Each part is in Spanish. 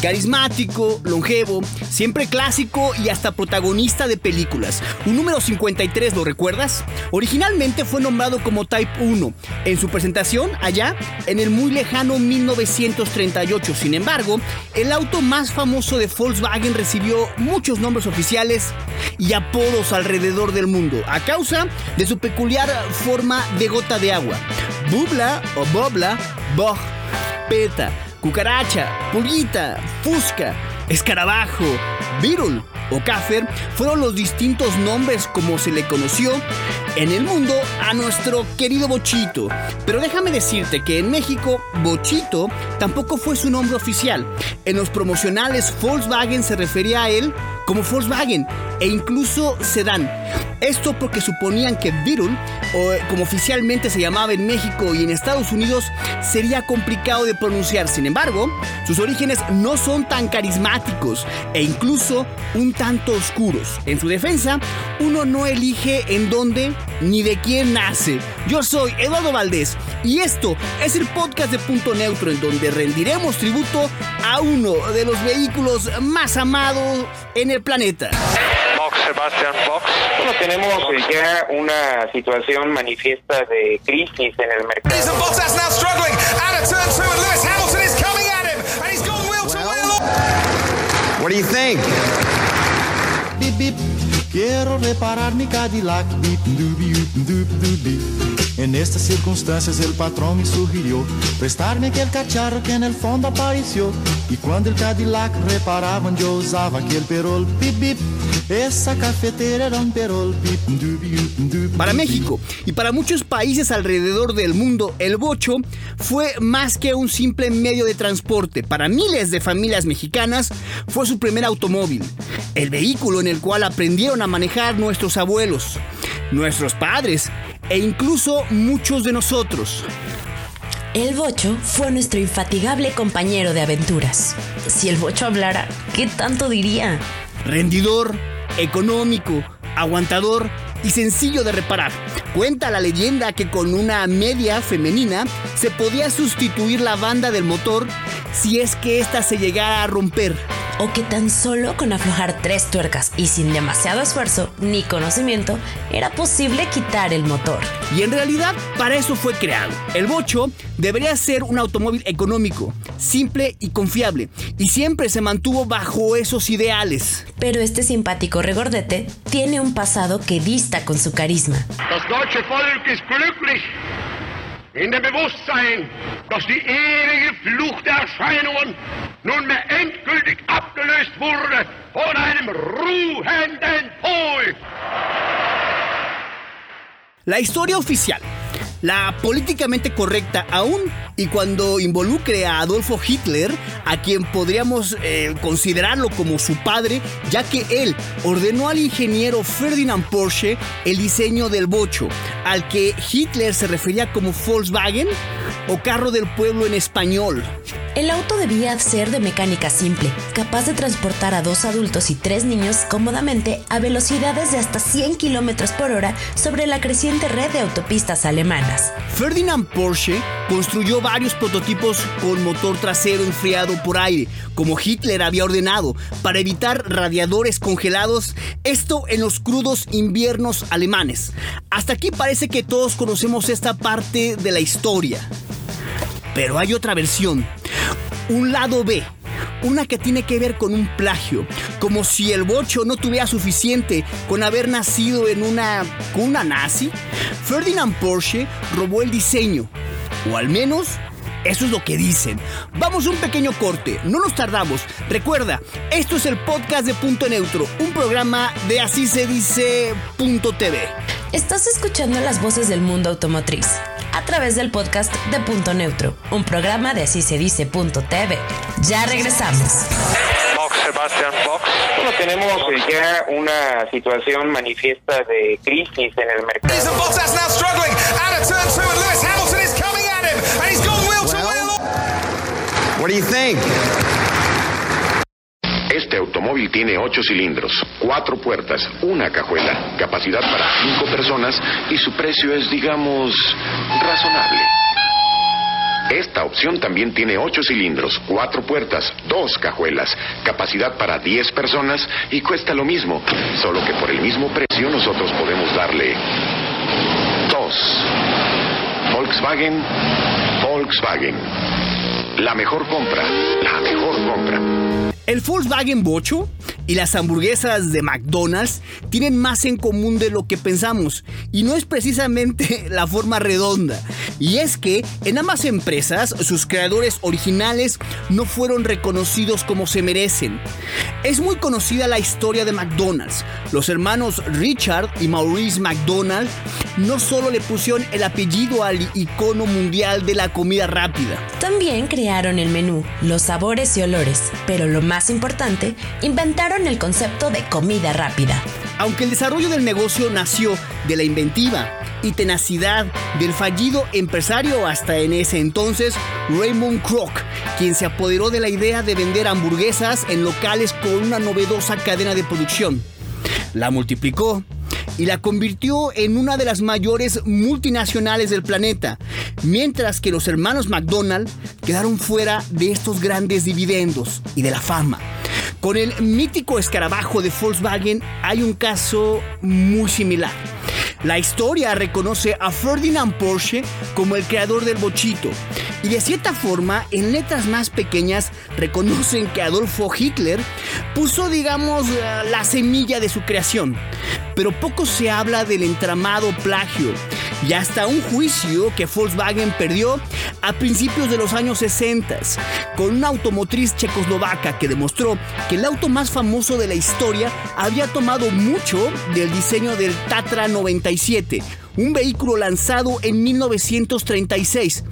Carismático, longevo, siempre clásico y hasta protagonista de películas. Un número 53, ¿lo recuerdas? Originalmente fue nombrado como Type 1 en su presentación allá en el muy lejano 1938. Sin embargo, el auto más famoso de Volkswagen recibió muchos nombres oficiales y apodos alrededor del mundo a causa de su peculiar forma de gota de agua. Bubla o Bobla, Bog, Peta, Cucaracha, Pulguita, Fusca, Escarabajo, Beetle o Kaffer fueron los distintos nombres como se le conoció en el mundo a nuestro querido Bochito. Pero déjame decirte que en México, Bochito tampoco fue su nombre oficial. En los promocionales, Volkswagen se refería a él como Volkswagen e incluso Sedan. Esto porque suponían que Beetle, o como oficialmente se llamaba en México y en Estados Unidos, sería complicado de pronunciar. Sin embargo, sus orígenes no son tan carismáticos e incluso un tanto oscuros. En su defensa, uno no elige en dónde ni de quién nace. Yo soy Eduardo Valdés y esto es el podcast de Punto Neutro en donde rendiremos tributo a uno de los vehículos más amados en el planeta. Sebastian Box. Bueno, tenemos ya una situación manifiesta de crisis en el mercado. What do you think? Quiero reparar mi Cadillac. En estas circunstancias el patrón me sugirió prestarme aquel cacharro que en el fondo apareció. Y cuando el Cadillac reparaban yo usaba aquel perol. Esa cafetera era un perol. Para México y para muchos países alrededor del mundo, el bocho fue más que un simple medio de transporte. Para miles de familias mexicanas fue su primer automóvil, el vehículo en el cual aprendieron a manejar nuestros abuelos, nuestros padres e incluso muchos de nosotros. El bocho fue nuestro infatigable compañero de aventuras. Si el bocho hablara, ¿qué tanto diría? Rendidor, económico, aguantador y sencillo de reparar. Cuenta la leyenda que con una media femenina se podía sustituir la banda del motor si es que ésta se llegara a romper. O que tan solo con aflojar tres tuercas y sin demasiado esfuerzo ni conocimiento era posible quitar el motor. Y en realidad para eso fue creado. El bocho debería ser un automóvil económico, simple y confiable, y siempre se mantuvo bajo esos ideales. Pero este simpático regordete tiene un pasado que dista con su carisma. In dem Bewusstsein, dass die ewige Flucht der Erscheinungen nunmehr endgültig abgelöst wurde von einem ruhenden Pol. La historia oficial, la políticamente correcta aún y cuando involucre a Adolfo Hitler, a quien podríamos eh, considerarlo como su padre, ya que él ordenó al ingeniero Ferdinand Porsche el diseño del bocho, al que Hitler se refería como Volkswagen o carro del pueblo en español. El auto debía ser de mecánica simple, capaz de transportar a dos adultos y tres niños cómodamente a velocidades de hasta 100 km por hora sobre la creciente red de autopistas alemanas. Ferdinand Porsche construyó varios prototipos con motor trasero enfriado por aire, como Hitler había ordenado, para evitar radiadores congelados, esto en los crudos inviernos alemanes. Hasta aquí parece que todos conocemos esta parte de la historia. Pero hay otra versión, un lado B, una que tiene que ver con un plagio, como si el bocho no tuviera suficiente con haber nacido en una cuna nazi. Ferdinand Porsche robó el diseño, o al menos eso es lo que dicen. Vamos a un pequeño corte, no nos tardamos. Recuerda, esto es el podcast de Punto Neutro, un programa de así se dice Punto TV. Estás escuchando las voces del mundo automotriz a través del podcast de Punto Neutro, un programa de así se dice Punto TV. Ya regresamos. Box, Sebastian Box. Bueno, tenemos ya una situación manifiesta de crisis en el mercado. What do you think? Este automóvil tiene ocho cilindros, cuatro puertas, una cajuela, capacidad para cinco personas y su precio es, digamos, razonable. Esta opción también tiene 8 cilindros, 4 puertas, 2 cajuelas, capacidad para 10 personas y cuesta lo mismo, solo que por el mismo precio nosotros podemos darle 2. Volkswagen, Volkswagen. La mejor compra, la mejor compra. El Volkswagen Bocho y las hamburguesas de McDonald's tienen más en común de lo que pensamos y no es precisamente la forma redonda. Y es que en ambas empresas sus creadores originales no fueron reconocidos como se merecen. Es muy conocida la historia de McDonald's. Los hermanos Richard y Maurice McDonald no solo le pusieron el apellido al icono mundial de la comida rápida. También crearon el menú, los sabores y olores, pero lo más importante, inventaron el concepto de comida rápida. Aunque el desarrollo del negocio nació de la inventiva y tenacidad del fallido empresario hasta en ese entonces Raymond Kroc, quien se apoderó de la idea de vender hamburguesas en locales con una novedosa cadena de producción. La multiplicó y la convirtió en una de las mayores multinacionales del planeta, mientras que los hermanos McDonald quedaron fuera de estos grandes dividendos y de la fama. Con el mítico escarabajo de Volkswagen hay un caso muy similar. La historia reconoce a Ferdinand Porsche como el creador del bochito y de cierta forma en letras más pequeñas reconocen que Adolfo Hitler puso digamos la semilla de su creación. Pero poco se habla del entramado plagio y hasta un juicio que Volkswagen perdió a principios de los años 60 con una automotriz checoslovaca que demostró que el auto más famoso de la historia había tomado mucho del diseño del Tatra 97 un vehículo lanzado en 1936,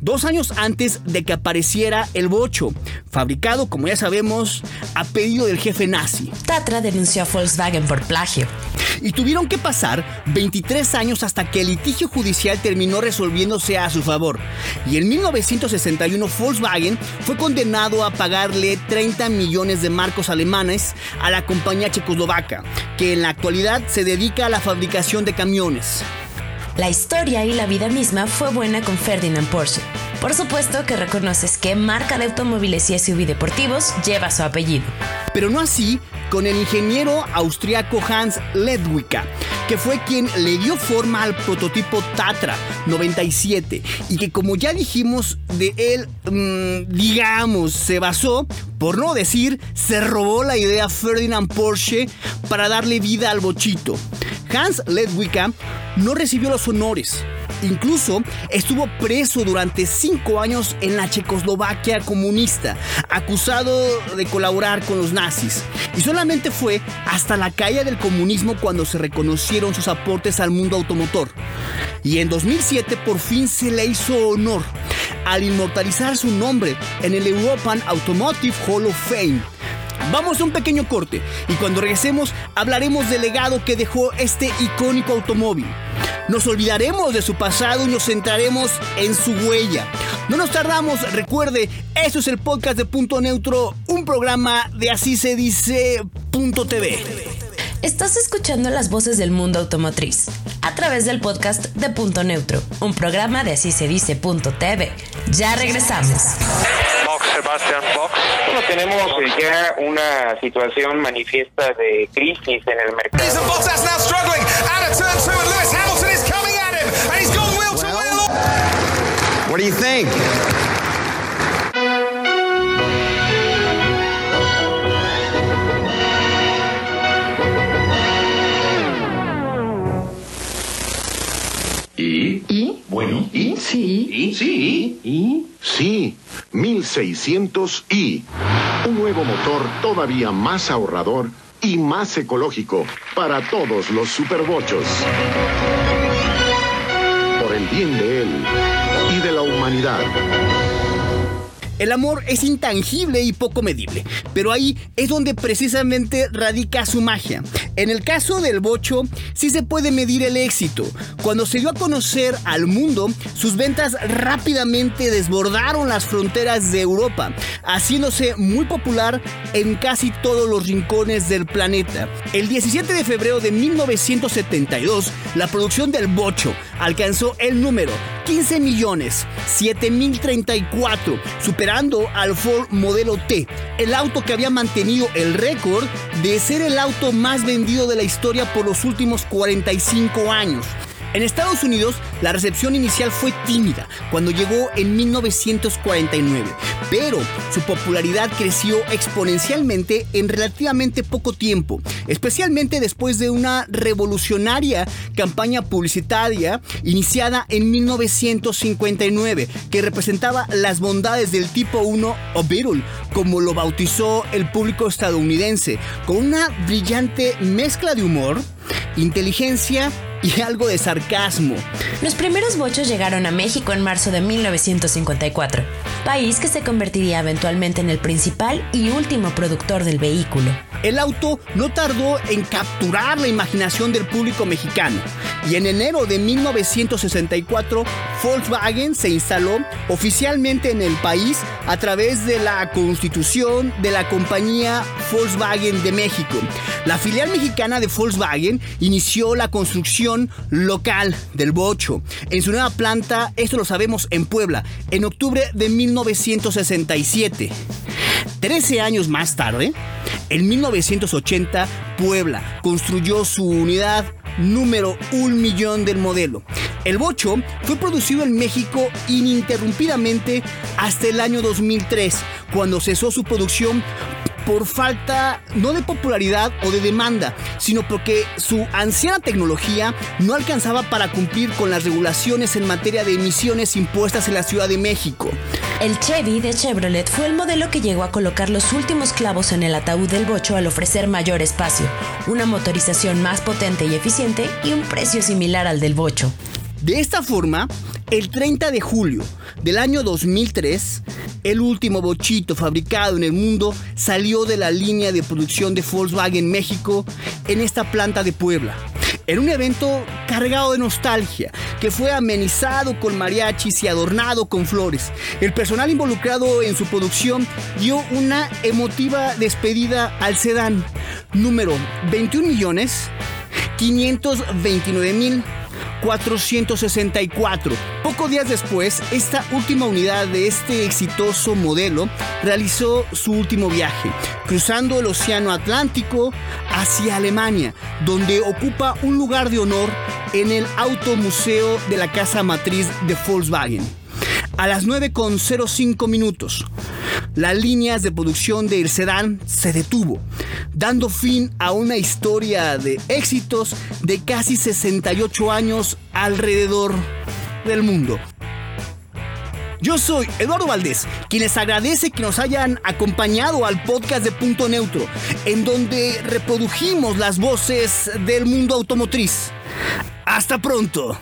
dos años antes de que apareciera el Bocho, fabricado, como ya sabemos, a pedido del jefe nazi. Tatra denunció a Volkswagen por plagio. Y tuvieron que pasar 23 años hasta que el litigio judicial terminó resolviéndose a su favor. Y en 1961 Volkswagen fue condenado a pagarle 30 millones de marcos alemanes a la compañía checoslovaca, que en la actualidad se dedica a la fabricación de camiones. La historia y la vida misma fue buena con Ferdinand Porsche. Por supuesto que reconoces que marca de automóviles y SUV deportivos lleva su apellido. Pero no así con el ingeniero austriaco Hans Ledwika, que fue quien le dio forma al prototipo Tatra 97 y que como ya dijimos de él, mmm, digamos, se basó, por no decir, se robó la idea Ferdinand Porsche para darle vida al bochito. Hans Ledwika no recibió los honores. Incluso estuvo preso durante cinco años en la Checoslovaquia comunista, acusado de colaborar con los nazis. Y solamente fue hasta la caída del comunismo cuando se reconocieron sus aportes al mundo automotor. Y en 2007 por fin se le hizo honor al inmortalizar su nombre en el European Automotive Hall of Fame. Vamos a un pequeño corte y cuando regresemos hablaremos del legado que dejó este icónico automóvil. Nos olvidaremos de su pasado y nos centraremos en su huella. No nos tardamos, recuerde, eso es el podcast de Punto Neutro, un programa de así se dice Punto TV. Estás escuchando las voces del mundo automotriz a través del podcast de Punto Neutro, un programa de así se dice Punto TV. Ya regresamos. Sebastian Box. Bueno, tenemos ya una situación manifiesta de crisis en el mercado. What do you think? ¿Y? ¿Y? Bueno, ¿y? Sí. ¿Y? Sí. ¿Y? Sí, 1600i. Un nuevo motor todavía más ahorrador y más ecológico para todos los superbochos. Por el bien de él y de la humanidad. El amor es intangible y poco medible, pero ahí es donde precisamente radica su magia. En el caso del bocho, sí se puede medir el éxito. Cuando se dio a conocer al mundo, sus ventas rápidamente desbordaron las fronteras de Europa, haciéndose muy popular en casi todos los rincones del planeta. El 17 de febrero de 1972, la producción del bocho alcanzó el número 15 millones 7034, superando al Ford modelo T, el auto que había mantenido el récord de ser el auto más vendido de la historia por los últimos 45 años. En Estados Unidos, la recepción inicial fue tímida cuando llegó en 1949, pero su popularidad creció exponencialmente en relativamente poco tiempo, especialmente después de una revolucionaria campaña publicitaria iniciada en 1959 que representaba las bondades del tipo 1 o Beetle, como lo bautizó el público estadounidense, con una brillante mezcla de humor, inteligencia y algo de sarcasmo. Los primeros bochos llegaron a México en marzo de 1954, país que se convertiría eventualmente en el principal y último productor del vehículo. El auto no tardó en capturar la imaginación del público mexicano y en enero de 1964 Volkswagen se instaló oficialmente en el país a través de la constitución de la compañía Volkswagen de México. La filial mexicana de Volkswagen inició la construcción local del Bocho en su nueva planta, esto lo sabemos en Puebla, en octubre de 1967. Trece años más tarde, en 1980, Puebla construyó su unidad número un millón del modelo. El Bocho fue producido en México ininterrumpidamente hasta el año 2003, cuando cesó su producción por falta no de popularidad o de demanda, sino porque su anciana tecnología no alcanzaba para cumplir con las regulaciones en materia de emisiones impuestas en la Ciudad de México. El Chevy de Chevrolet fue el modelo que llegó a colocar los últimos clavos en el ataúd del bocho al ofrecer mayor espacio, una motorización más potente y eficiente y un precio similar al del bocho. De esta forma, el 30 de julio del año 2003, el último bochito fabricado en el mundo salió de la línea de producción de Volkswagen México en esta planta de Puebla. En un evento cargado de nostalgia, que fue amenizado con mariachis y adornado con flores. El personal involucrado en su producción dio una emotiva despedida al sedán número 21 millones 529 mil 464. Pocos días después, esta última unidad de este exitoso modelo realizó su último viaje, cruzando el Océano Atlántico hacia Alemania, donde ocupa un lugar de honor en el Automuseo de la Casa Matriz de Volkswagen. A las 9.05 minutos, las líneas de producción del sedán se detuvo, dando fin a una historia de éxitos de casi 68 años alrededor del mundo. Yo soy Eduardo Valdés, quien les agradece que nos hayan acompañado al podcast de Punto Neutro, en donde reprodujimos las voces del mundo automotriz. Hasta pronto.